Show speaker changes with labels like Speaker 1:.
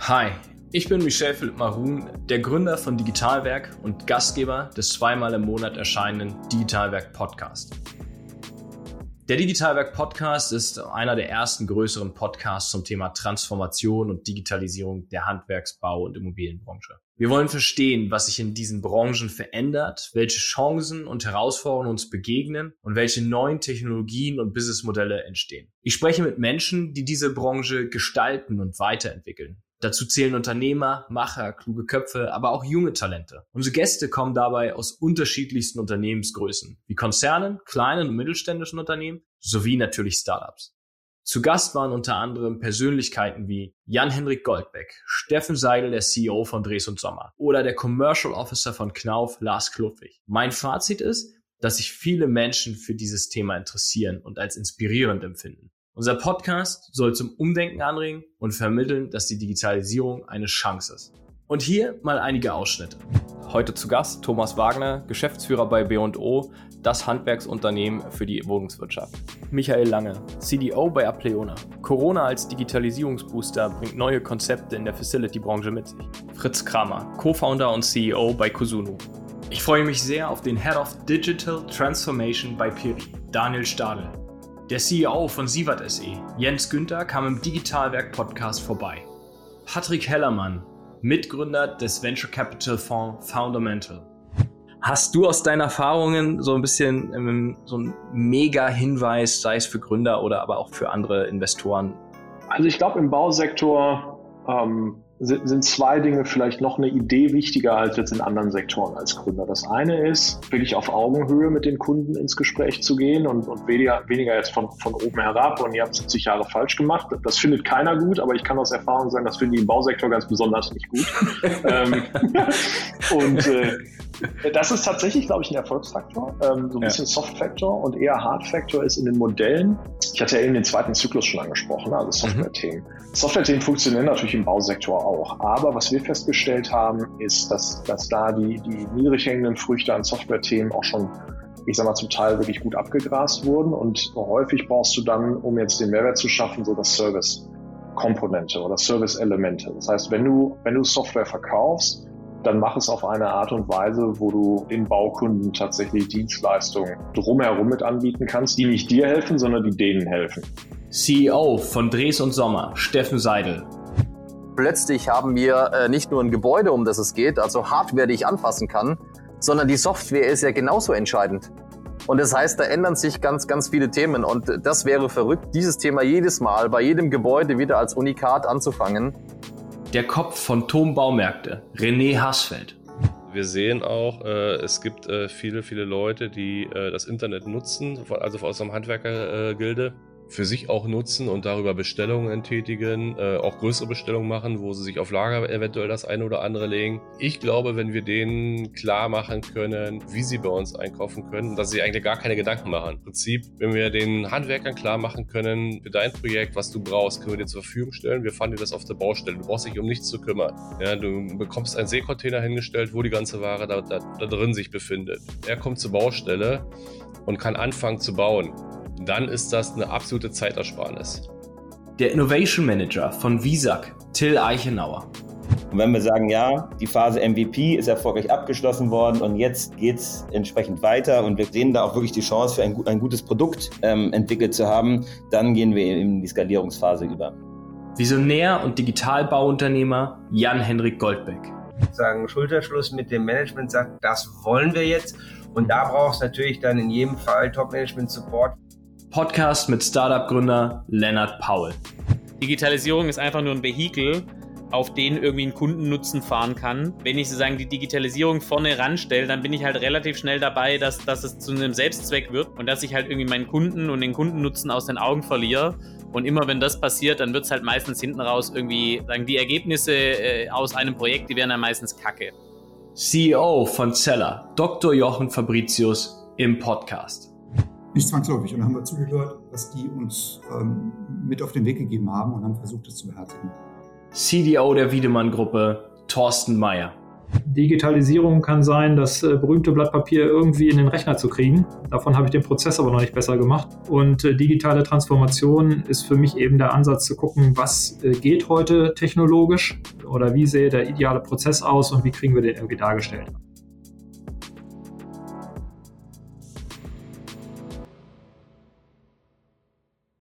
Speaker 1: Hi, ich bin Michel Philipp Marun, der Gründer von Digitalwerk und Gastgeber des zweimal im Monat erscheinenden Digitalwerk Podcast. Der Digitalwerk Podcast ist einer der ersten größeren Podcasts zum Thema Transformation und Digitalisierung der Handwerksbau- und Immobilienbranche. Wir wollen verstehen, was sich in diesen Branchen verändert, welche Chancen und Herausforderungen uns begegnen und welche neuen Technologien und Businessmodelle entstehen. Ich spreche mit Menschen, die diese Branche gestalten und weiterentwickeln. Dazu zählen Unternehmer, Macher, kluge Köpfe, aber auch junge Talente. Unsere Gäste kommen dabei aus unterschiedlichsten Unternehmensgrößen, wie Konzernen, kleinen und mittelständischen Unternehmen, sowie natürlich Startups. Zu Gast waren unter anderem Persönlichkeiten wie Jan-Henrik Goldbeck, Steffen Seidel, der CEO von Dres und Sommer oder der Commercial Officer von Knauf, Lars Kluffig. Mein Fazit ist, dass sich viele Menschen für dieses Thema interessieren und als inspirierend empfinden. Unser Podcast soll zum Umdenken anregen und vermitteln, dass die Digitalisierung eine Chance ist. Und hier mal einige Ausschnitte. Heute zu Gast Thomas Wagner, Geschäftsführer bei B&O, das Handwerksunternehmen für die Wohnungswirtschaft. Michael Lange, CDO bei Apleona. Corona als Digitalisierungsbooster bringt neue Konzepte in der Facility-Branche mit sich. Fritz Kramer, Co-Founder und CEO bei Kusunu. Ich freue mich sehr auf den Head of Digital Transformation bei Piri, Daniel Stadel. Der CEO von Sievert SE, Jens Günther, kam im Digitalwerk Podcast vorbei. Patrick Hellermann, Mitgründer des Venture Capital Fonds Fundamental. Hast du aus deinen Erfahrungen so ein bisschen ähm, so ein Mega-Hinweis, sei es für Gründer oder aber auch für andere Investoren?
Speaker 2: Also ich glaube im Bausektor ähm, sind, zwei Dinge vielleicht noch eine Idee wichtiger als jetzt in anderen Sektoren als Gründer. Das eine ist, wirklich auf Augenhöhe mit den Kunden ins Gespräch zu gehen und, und weniger, weniger jetzt von, von oben herab und ihr habt 70 Jahre falsch gemacht. Das findet keiner gut, aber ich kann aus Erfahrung sagen, das finden die im Bausektor ganz besonders nicht gut. ähm, und äh, das ist tatsächlich, glaube ich, ein Erfolgsfaktor, ähm, so ein ja. bisschen Soft-Faktor und eher Hard-Faktor ist in den Modellen. Ich hatte ja eben den zweiten Zyklus schon angesprochen, also Software-Themen. Mhm. Software-Themen funktionieren natürlich im Bausektor auch, aber was wir festgestellt haben, ist, dass, dass da die, die niedrig hängenden Früchte an Software-Themen auch schon ich sag mal, zum Teil wirklich gut abgegrast wurden und häufig brauchst du dann, um jetzt den Mehrwert zu schaffen, so das Service-Komponente oder Service-Elemente. Das heißt, wenn du, wenn du Software verkaufst, dann mach es auf eine Art und Weise, wo du den Baukunden tatsächlich Dienstleistungen drumherum mit anbieten kannst, die nicht dir helfen, sondern die denen helfen.
Speaker 1: CEO von Dres und Sommer, Steffen Seidel.
Speaker 3: Plötzlich haben wir äh, nicht nur ein Gebäude, um das es geht, also Hardware, die ich anfassen kann, sondern die Software ist ja genauso entscheidend. Und das heißt, da ändern sich ganz, ganz viele Themen. Und das wäre verrückt, dieses Thema jedes Mal bei jedem Gebäude wieder als Unikat anzufangen
Speaker 1: der Kopf von Tom Baumärkte, René Hassfeld.
Speaker 4: Wir sehen auch, äh, es gibt äh, viele, viele Leute, die äh, das Internet nutzen, also aus einem Handwerkergilde für sich auch nutzen und darüber Bestellungen tätigen, äh, auch größere Bestellungen machen, wo sie sich auf Lager eventuell das eine oder andere legen. Ich glaube, wenn wir denen klar machen können, wie sie bei uns einkaufen können, dass sie eigentlich gar keine Gedanken machen. Im Prinzip, wenn wir den Handwerkern klar machen können, für dein Projekt, was du brauchst, können wir dir zur Verfügung stellen. Wir fahren dir das auf der Baustelle. Du brauchst dich um nichts zu kümmern. Ja, du bekommst einen Seekontainer hingestellt, wo die ganze Ware da, da, da drin sich befindet. Er kommt zur Baustelle und kann anfangen zu bauen dann ist das eine absolute Zeitersparnis.
Speaker 1: Der Innovation Manager von Visac, Till Eichenauer.
Speaker 5: Und wenn wir sagen, ja, die Phase MVP ist erfolgreich abgeschlossen worden und jetzt geht es entsprechend weiter und wir sehen da auch wirklich die Chance für ein, ein gutes Produkt ähm, entwickelt zu haben, dann gehen wir in die Skalierungsphase über.
Speaker 1: Visionär und Digitalbauunternehmer Jan-Henrik Goldbeck.
Speaker 6: Sagen Schulterschluss mit dem Management sagt, das wollen wir jetzt und da braucht es natürlich dann in jedem Fall Top-Management-Support.
Speaker 1: Podcast mit Startup-Gründer Lennart Paul.
Speaker 7: Digitalisierung ist einfach nur ein Vehikel, auf den irgendwie ein Kundennutzen fahren kann. Wenn ich sozusagen die Digitalisierung vorne ranstelle, dann bin ich halt relativ schnell dabei, dass, dass es zu einem Selbstzweck wird und dass ich halt irgendwie meinen Kunden und den Kundennutzen aus den Augen verliere. Und immer wenn das passiert, dann wird es halt meistens hinten raus irgendwie, sagen die Ergebnisse äh, aus einem Projekt, die werden dann meistens kacke.
Speaker 1: CEO von Zeller, Dr. Jochen Fabricius im Podcast.
Speaker 8: Nicht zwangsläufig. Und dann haben wir zugehört, was die uns ähm, mit auf den Weg gegeben haben und haben versucht, es zu beherzigen.
Speaker 1: CDO der Wiedemann-Gruppe, Thorsten Meyer.
Speaker 9: Digitalisierung kann sein, das äh, berühmte Blatt Papier irgendwie in den Rechner zu kriegen. Davon habe ich den Prozess aber noch nicht besser gemacht. Und äh, digitale Transformation ist für mich eben der Ansatz zu gucken, was äh, geht heute technologisch oder wie sähe der ideale Prozess aus und wie kriegen wir den irgendwie dargestellt.